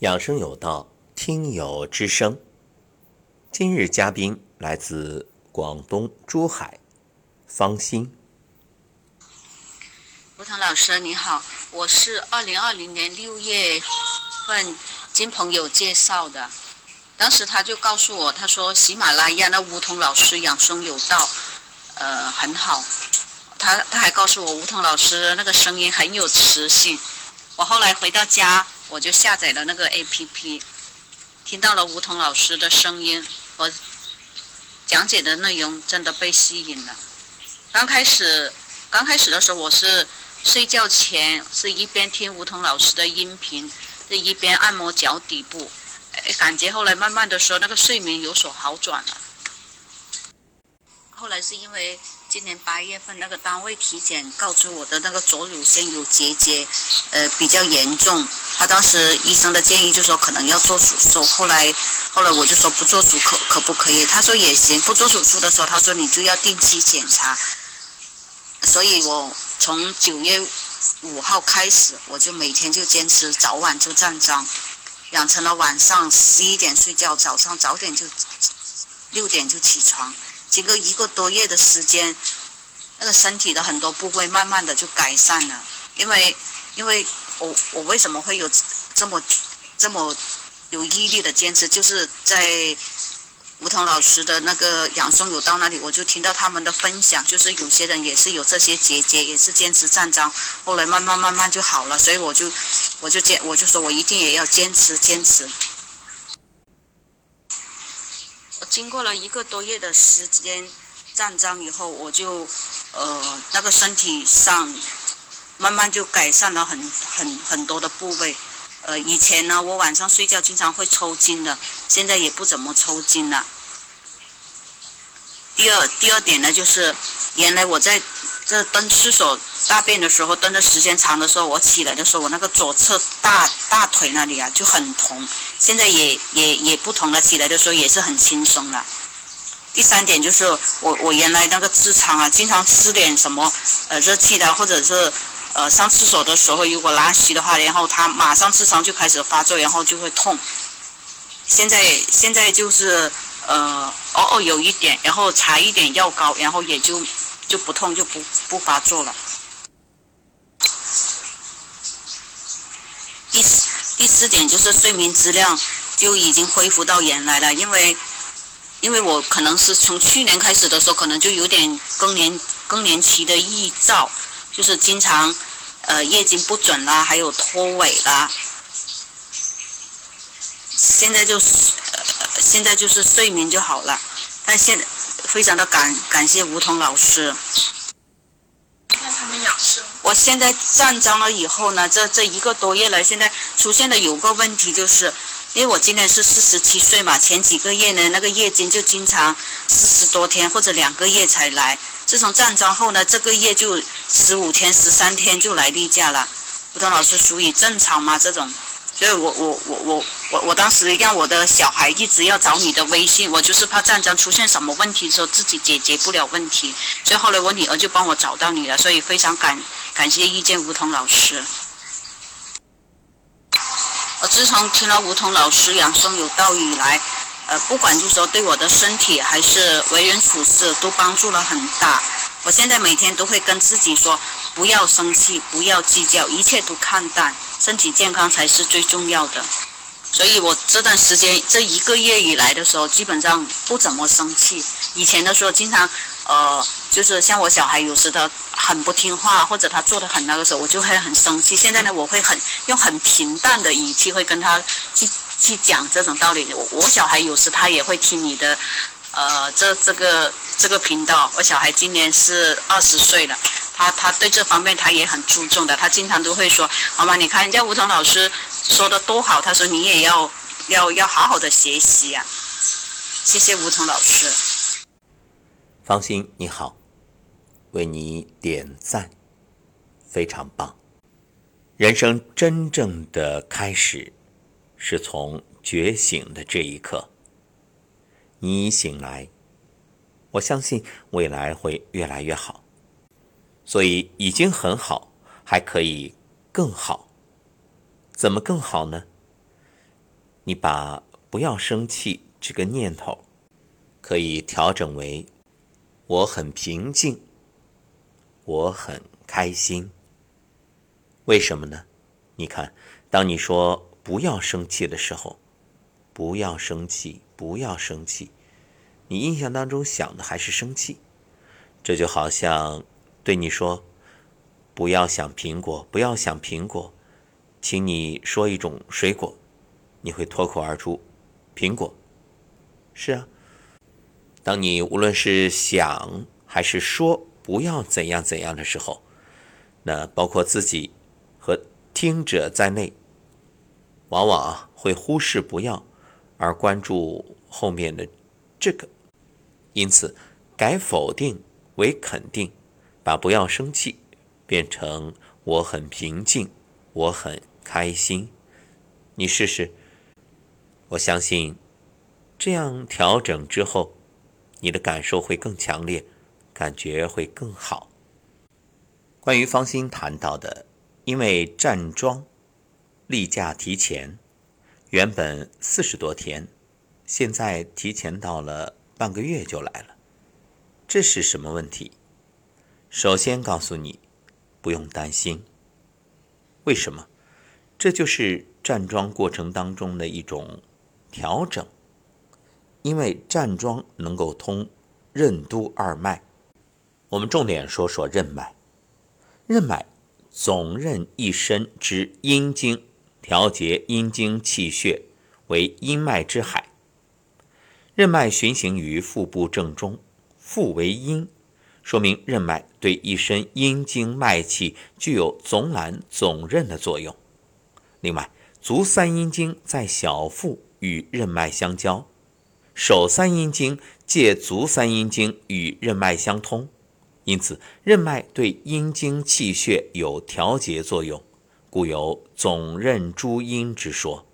养生有道，听友之声。今日嘉宾来自广东珠海，方心。吴腾老师你好，我是二零二零年六月份经朋友介绍的，当时他就告诉我，他说喜马拉雅那吴彤老师养生有道，呃很好，他他还告诉我吴彤老师那个声音很有磁性。我后来回到家，我就下载了那个 APP，听到了吴彤老师的声音和讲解的内容，真的被吸引了。刚开始刚开始的时候，我是。睡觉前是一边听吴彤老师的音频，是一边按摩脚底部，感觉后来慢慢的说那个睡眠有所好转了。后来是因为今年八月份那个单位体检告知我的那个左乳腺有结节，呃比较严重，他当时医生的建议就说可能要做手术，后来后来我就说不做手术可可不可以？他说也行，不做手术的时候他说你就要定期检查，所以我。从九月五号开始，我就每天就坚持早晚就站桩，养成了晚上十一点睡觉，早上早点就六点就起床。经过一个多月的时间，那个身体的很多部位慢慢的就改善了。因为，因为我我为什么会有这么这么有毅力的坚持，就是在。吴桐老师的那个养生有道那里，我就听到他们的分享，就是有些人也是有这些结节，也是坚持站桩，后来慢慢慢慢就好了，所以我就我就坚我就说我一定也要坚持坚持。我经过了一个多月的时间站桩以后，我就呃那个身体上慢慢就改善了很很很多的部位。呃，以前呢，我晚上睡觉经常会抽筋的，现在也不怎么抽筋了。第二，第二点呢，就是原来我在这蹲厕所大便的时候，蹲的时间长的时候，我起来的时候，我那个左侧大大腿那里啊就很痛，现在也也也不疼了，起来的时候也是很轻松了。第三点就是我我原来那个痔疮啊，经常吃点什么呃热气的或者是。呃，上厕所的时候如果拉稀的话，然后他马上痔疮就开始发作，然后就会痛。现在现在就是呃，偶尔有一点，然后擦一点药膏，然后也就就不痛，就不不发作了。第四第四点就是睡眠质量就已经恢复到原来了，因为因为我可能是从去年开始的时候，可能就有点更年更年期的预兆。就是经常，呃，月经不准啦，还有脱尾啦。现在就是，呃，现在就是睡眠就好了。但现非常的感感谢吴桐老师。我现在站桩了以后呢，这这一个多月了，现在出现的有个问题就是，因为我今年是四十七岁嘛，前几个月呢，那个月经就经常四十多天或者两个月才来。自从站桩后呢，这个月就十五天、十三天就来例假了。吴桐老师属于正常吗？这种，所以我我我我我我当时让我的小孩一直要找你的微信，我就是怕站桩出现什么问题的时候自己解决不了问题，所以后来我女儿就帮我找到你了，所以非常感感谢遇见吴桐老师。我自从听了吴桐老师养生有道以来。呃，不管就说对我的身体还是为人处事，都帮助了很大。我现在每天都会跟自己说，不要生气，不要计较，一切都看淡，身体健康才是最重要的。所以我这段时间这一个月以来的时候，基本上不怎么生气。以前的时候，经常呃，就是像我小孩有时他很不听话，或者他做的很那个时候，我就会很生气。现在呢，我会很用很平淡的语气会跟他去。去讲这种道理，我我小孩有时他也会听你的，呃，这这个这个频道。我小孩今年是二十岁了，他他对这方面他也很注重的，他经常都会说：“妈妈，你看人家吴彤老师说的多好。”他说：“你也要要要好好的学习呀。”谢谢吴彤老师。方心你好，为你点赞，非常棒。人生真正的开始。是从觉醒的这一刻，你醒来，我相信未来会越来越好。所以已经很好，还可以更好。怎么更好呢？你把不要生气这个念头，可以调整为我很平静，我很开心。为什么呢？你看，当你说不要生气的时候，不要生气，不要生气，你印象当中想的还是生气，这就好像对你说不要想苹果，不要想苹果，请你说一种水果。你会脱口而出，苹果。是啊，当你无论是想还是说不要怎样怎样的时候，那包括自己和听者在内，往往会忽视不要，而关注后面的这个。因此，改否定为肯定，把不要生气变成我很平静，我很开心。你试试。我相信，这样调整之后，你的感受会更强烈，感觉会更好。关于方心谈到的，因为站桩例假提前，原本四十多天，现在提前到了半个月就来了，这是什么问题？首先告诉你，不用担心。为什么？这就是站桩过程当中的一种。调整，因为站桩能够通任督二脉，我们重点说说任脉。任脉总任一身之阴经，调节阴经气血，为阴脉之海。任脉循行于腹部正中，腹为阴，说明任脉对一身阴经脉气具有总揽总任的作用。另外，足三阴经在小腹。与任脉相交，手三阴经借足三阴经与任脉相通，因此任脉对阴经气血有调节作用，故有总任诸阴之说。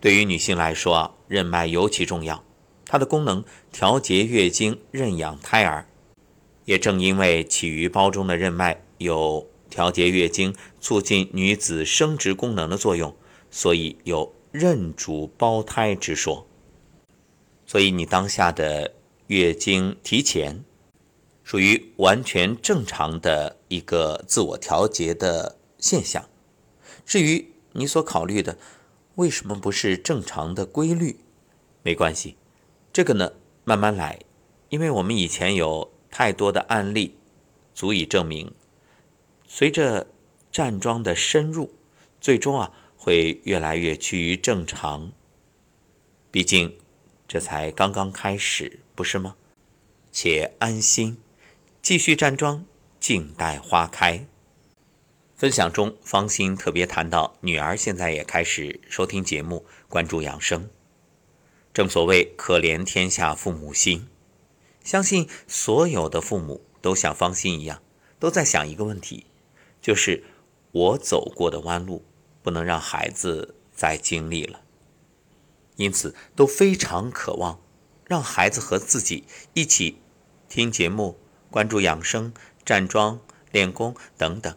对于女性来说，任脉尤其重要，它的功能调节月经、任养胎儿。也正因为起于胞中的任脉有调节月经、促进女子生殖功能的作用，所以有。任主胞胎之说，所以你当下的月经提前，属于完全正常的一个自我调节的现象。至于你所考虑的为什么不是正常的规律，没关系，这个呢慢慢来，因为我们以前有太多的案例足以证明，随着站桩的深入，最终啊。会越来越趋于正常。毕竟，这才刚刚开始，不是吗？且安心，继续站桩，静待花开。分享中，方心特别谈到，女儿现在也开始收听节目，关注养生。正所谓可怜天下父母心，相信所有的父母都像方心一样，都在想一个问题，就是我走过的弯路。不能让孩子再经历了，因此都非常渴望让孩子和自己一起听节目、关注养生、站桩、练功等等。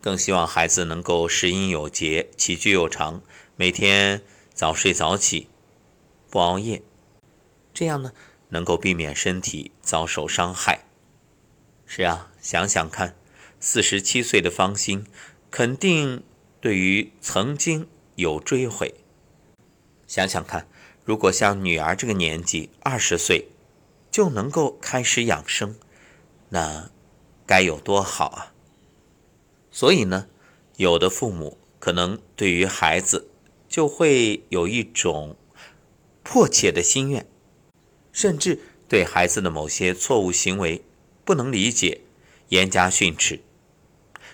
更希望孩子能够食饮有节、起居有常，每天早睡早起，不熬夜，这样呢能够避免身体遭受伤害。是啊，想想看，四十七岁的方心肯定。对于曾经有追悔，想想看，如果像女儿这个年纪，二十岁就能够开始养生，那该有多好啊！所以呢，有的父母可能对于孩子就会有一种迫切的心愿，甚至对孩子的某些错误行为不能理解，严加训斥。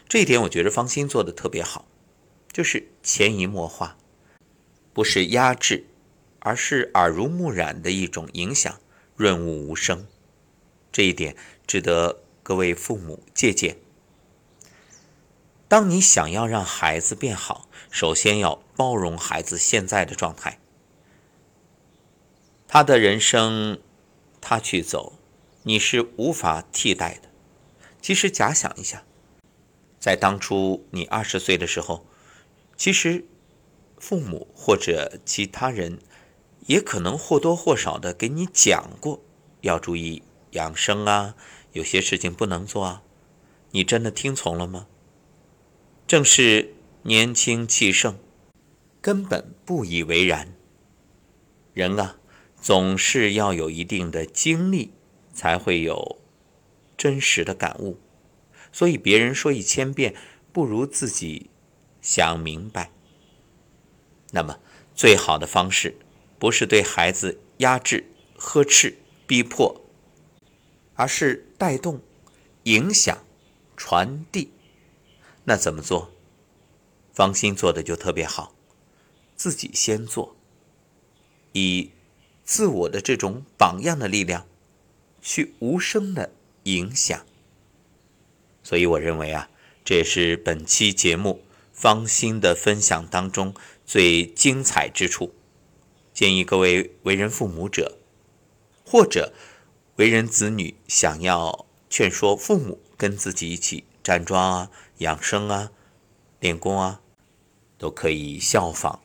这一点，我觉得方心做的特别好。就是潜移默化，不是压制，而是耳濡目染的一种影响，润物无声。这一点值得各位父母借鉴。当你想要让孩子变好，首先要包容孩子现在的状态。他的人生，他去走，你是无法替代的。其实假想一下，在当初你二十岁的时候。其实，父母或者其他人也可能或多或少的给你讲过，要注意养生啊，有些事情不能做啊。你真的听从了吗？正是年轻气盛，根本不以为然。人啊，总是要有一定的经历，才会有真实的感悟。所以别人说一千遍，不如自己想明白。那么，最好的方式不是对孩子压制、呵斥、逼迫，而是带动、影响、传递。那怎么做？方心做的就特别好，自己先做，以自我的这种榜样的力量，去无声的影响。所以我认为啊，这也是本期节目方心的分享当中。最精彩之处，建议各位为人父母者，或者为人子女，想要劝说父母跟自己一起站桩啊、养生啊、练功啊，都可以效仿。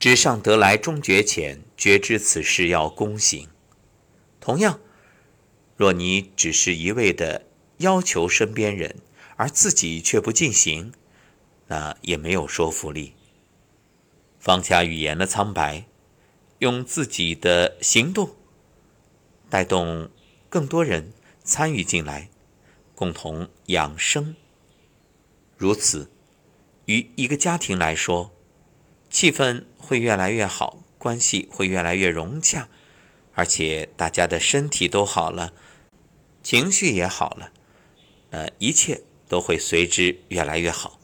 纸上得来终觉浅，绝知此事要躬行。同样，若你只是一味的要求身边人，而自己却不进行，那也没有说服力。放下语言的苍白，用自己的行动带动更多人参与进来，共同养生。如此，于一个家庭来说，气氛会越来越好，关系会越来越融洽，而且大家的身体都好了，情绪也好了，呃，一切都会随之越来越好。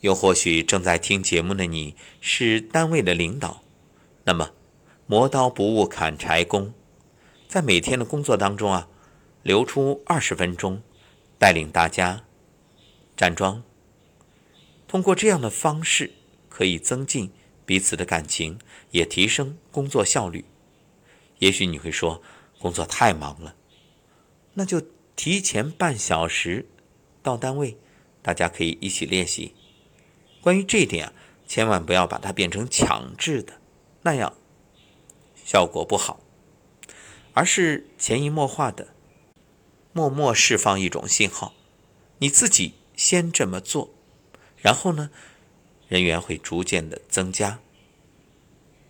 又或许正在听节目的你是单位的领导，那么磨刀不误砍柴工，在每天的工作当中啊，留出二十分钟，带领大家站桩。通过这样的方式，可以增进彼此的感情，也提升工作效率。也许你会说，工作太忙了，那就提前半小时到单位，大家可以一起练习。关于这一点啊，千万不要把它变成强制的，那样效果不好，而是潜移默化的，默默释放一种信号，你自己先这么做，然后呢，人员会逐渐的增加，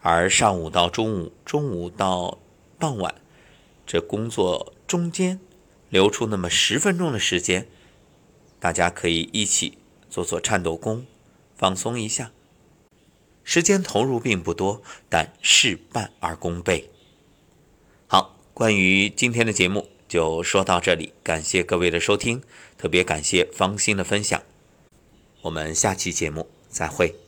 而上午到中午，中午到傍晚，这工作中间留出那么十分钟的时间，大家可以一起做做颤抖功。放松一下，时间投入并不多，但事半而功倍。好，关于今天的节目就说到这里，感谢各位的收听，特别感谢方心的分享。我们下期节目再会。